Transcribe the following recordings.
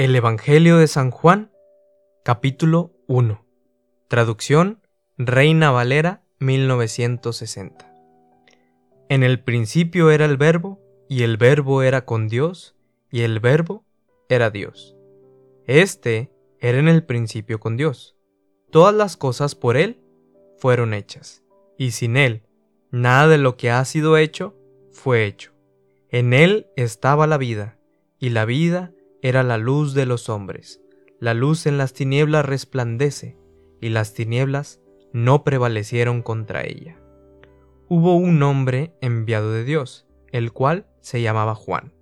El Evangelio de San Juan, capítulo 1. Traducción Reina Valera 1960. En el principio era el verbo, y el verbo era con Dios, y el verbo era Dios. Este era en el principio con Dios. Todas las cosas por Él fueron hechas, y sin Él nada de lo que ha sido hecho fue hecho. En Él estaba la vida, y la vida era la luz de los hombres. La luz en las tinieblas resplandece, y las tinieblas no prevalecieron contra ella. Hubo un hombre enviado de Dios, el cual se llamaba Juan.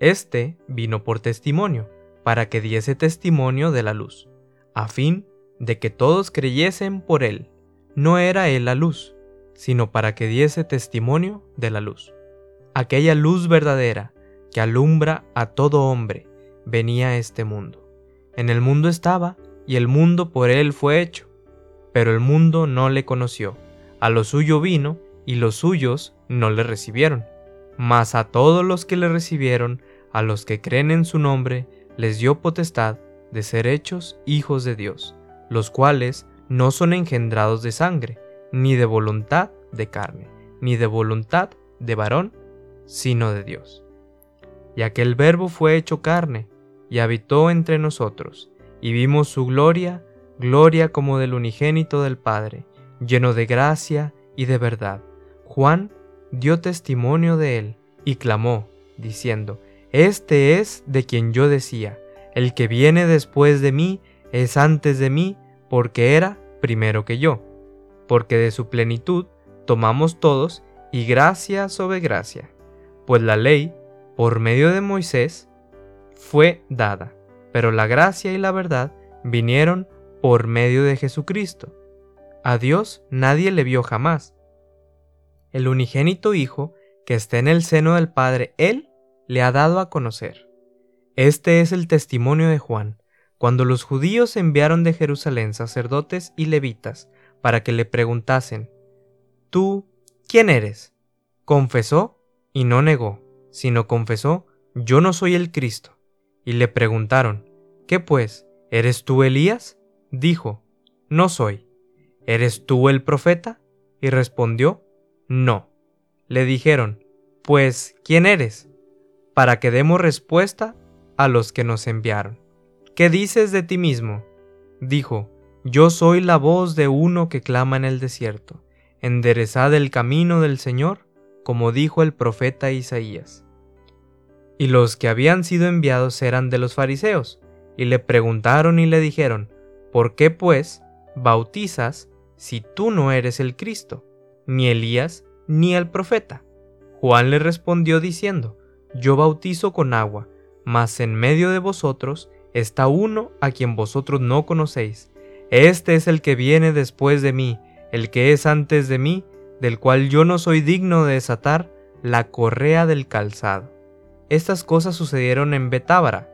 Este vino por testimonio, para que diese testimonio de la luz, a fin de que todos creyesen por él. No era él la luz, sino para que diese testimonio de la luz. Aquella luz verdadera que alumbra a todo hombre venía a este mundo. En el mundo estaba, y el mundo por él fue hecho, pero el mundo no le conoció. A lo suyo vino, y los suyos no le recibieron. Mas a todos los que le recibieron, a los que creen en su nombre, les dio potestad de ser hechos hijos de Dios, los cuales no son engendrados de sangre, ni de voluntad de carne, ni de voluntad de varón, sino de Dios. Y aquel verbo fue hecho carne, y habitó entre nosotros, y vimos su gloria, gloria como del unigénito del Padre, lleno de gracia y de verdad. Juan dio testimonio de él, y clamó, diciendo, Este es de quien yo decía, el que viene después de mí es antes de mí, porque era primero que yo, porque de su plenitud tomamos todos, y gracia sobre gracia, pues la ley, por medio de Moisés, fue dada, pero la gracia y la verdad vinieron por medio de Jesucristo. A Dios nadie le vio jamás. El unigénito Hijo, que está en el seno del Padre, Él le ha dado a conocer. Este es el testimonio de Juan, cuando los judíos enviaron de Jerusalén sacerdotes y levitas para que le preguntasen, ¿Tú quién eres? Confesó y no negó, sino confesó, yo no soy el Cristo y le preguntaron, ¿Qué pues? ¿Eres tú Elías? Dijo, No soy. ¿Eres tú el profeta? Y respondió, No. Le dijeron, Pues, ¿quién eres? Para que demos respuesta a los que nos enviaron. ¿Qué dices de ti mismo? Dijo, Yo soy la voz de uno que clama en el desierto. Enderezad el camino del Señor, como dijo el profeta Isaías. Y los que habían sido enviados eran de los fariseos, y le preguntaron y le dijeron, ¿por qué pues bautizas si tú no eres el Cristo, ni Elías, ni el profeta? Juan le respondió diciendo, Yo bautizo con agua, mas en medio de vosotros está uno a quien vosotros no conocéis. Este es el que viene después de mí, el que es antes de mí, del cual yo no soy digno de desatar la correa del calzado. Estas cosas sucedieron en Betábara,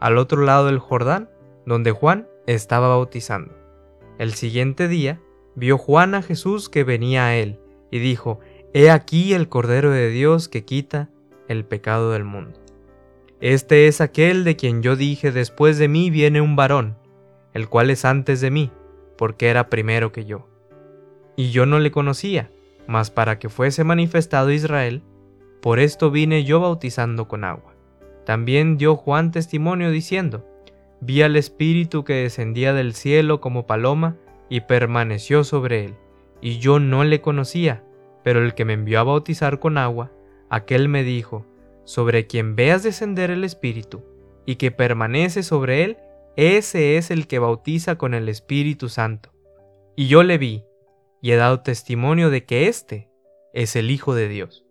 al otro lado del Jordán, donde Juan estaba bautizando. El siguiente día vio Juan a Jesús que venía a él, y dijo, He aquí el Cordero de Dios que quita el pecado del mundo. Este es aquel de quien yo dije, después de mí viene un varón, el cual es antes de mí, porque era primero que yo. Y yo no le conocía, mas para que fuese manifestado Israel, por esto vine yo bautizando con agua. También dio Juan testimonio diciendo, Vi al Espíritu que descendía del cielo como paloma y permaneció sobre él, y yo no le conocía, pero el que me envió a bautizar con agua, aquel me dijo, sobre quien veas descender el Espíritu, y que permanece sobre él, ese es el que bautiza con el Espíritu Santo. Y yo le vi, y he dado testimonio de que éste es el Hijo de Dios.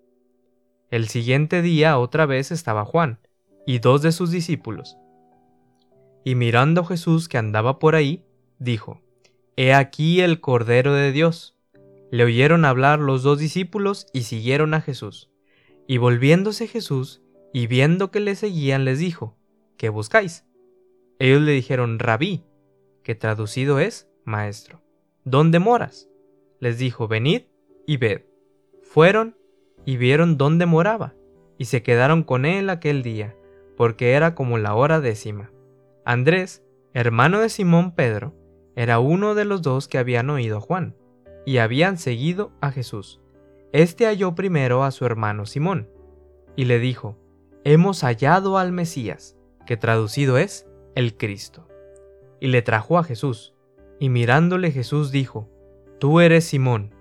El siguiente día otra vez estaba Juan y dos de sus discípulos. Y mirando Jesús que andaba por ahí, dijo, He aquí el Cordero de Dios. Le oyeron hablar los dos discípulos y siguieron a Jesús. Y volviéndose Jesús, y viendo que le seguían, les dijo, ¿qué buscáis? Ellos le dijeron, Rabí, que traducido es Maestro. ¿Dónde moras? Les dijo, venid y ved. Fueron y vieron dónde moraba, y se quedaron con él aquel día, porque era como la hora décima. Andrés, hermano de Simón Pedro, era uno de los dos que habían oído a Juan, y habían seguido a Jesús. Este halló primero a su hermano Simón, y le dijo, Hemos hallado al Mesías, que traducido es el Cristo. Y le trajo a Jesús, y mirándole Jesús dijo, Tú eres Simón,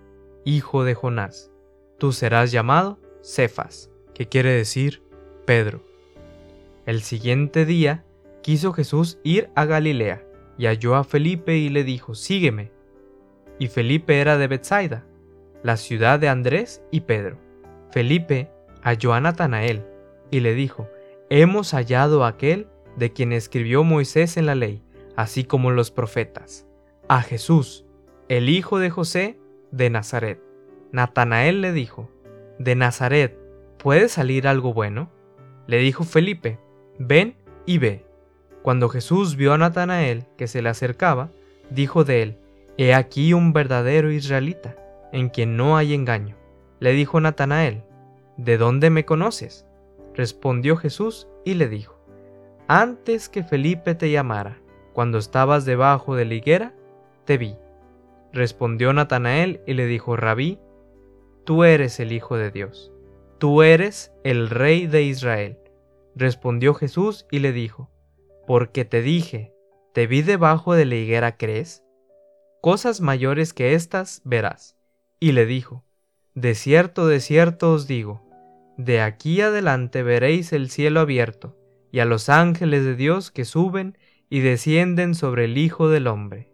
hijo de Jonás, tú serás llamado Cefas, que quiere decir Pedro. El siguiente día quiso Jesús ir a Galilea, y halló a Felipe y le dijo, Sígueme. Y Felipe era de Bethsaida, la ciudad de Andrés y Pedro. Felipe halló a Natanael, y le dijo, Hemos hallado a aquel de quien escribió Moisés en la ley, así como los profetas, a Jesús, el hijo de José de Nazaret. Natanael le dijo, ¿De Nazaret puede salir algo bueno? Le dijo Felipe, ven y ve. Cuando Jesús vio a Natanael que se le acercaba, dijo de él, He aquí un verdadero israelita, en quien no hay engaño. Le dijo Natanael, ¿De dónde me conoces? Respondió Jesús y le dijo, Antes que Felipe te llamara, cuando estabas debajo de la higuera, te vi. Respondió Natanael y le dijo, Rabí, tú eres el Hijo de Dios, tú eres el Rey de Israel. Respondió Jesús y le dijo, Porque te dije, te vi debajo de la higuera, ¿crees? Cosas mayores que estas verás. Y le dijo, De cierto, de cierto os digo, de aquí adelante veréis el cielo abierto, y a los ángeles de Dios que suben y descienden sobre el Hijo del Hombre.